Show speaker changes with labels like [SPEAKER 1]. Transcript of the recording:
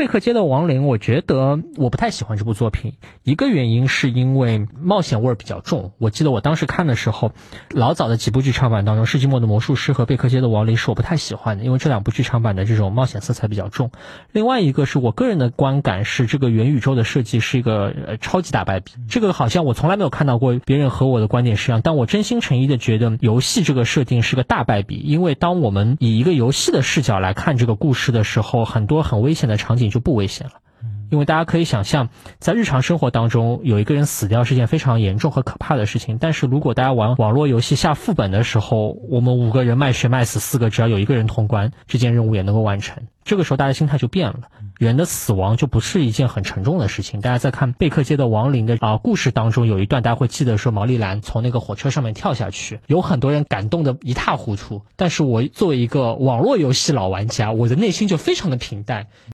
[SPEAKER 1] 贝克街的亡灵，我觉得我不太喜欢这部作品。一个原因是因为冒险味儿比较重。我记得我当时看的时候，老早的几部剧场版当中，《世纪末的魔术师》和《贝克街的亡灵》是我不太喜欢的，因为这两部剧场版的这种冒险色彩比较重。另外一个是我个人的观感是，这个元宇宙的设计是一个呃超级大败笔。这个好像我从来没有看到过别人和我的观点是一样，但我真心诚意的觉得游戏这个设定是个大败笔，因为当我们以一个游戏的视角来看这个故事的时候，很多很危险的场景。就不危险了，因为大家可以想象，在日常生活当中，有一个人死掉是件非常严重和可怕的事情。但是如果大家玩网络游戏下副本的时候，我们五个人卖血卖死四个，只要有一个人通关，这件任务也能够完成。这个时候，大家心态就变了，人的死亡就不是一件很沉重的事情。大家在看贝克街的亡灵的啊故事当中，有一段大家会记得说，毛利兰从那个火车上面跳下去，有很多人感动的一塌糊涂。但是我作为一个网络游戏老玩家，我的内心就非常的平淡。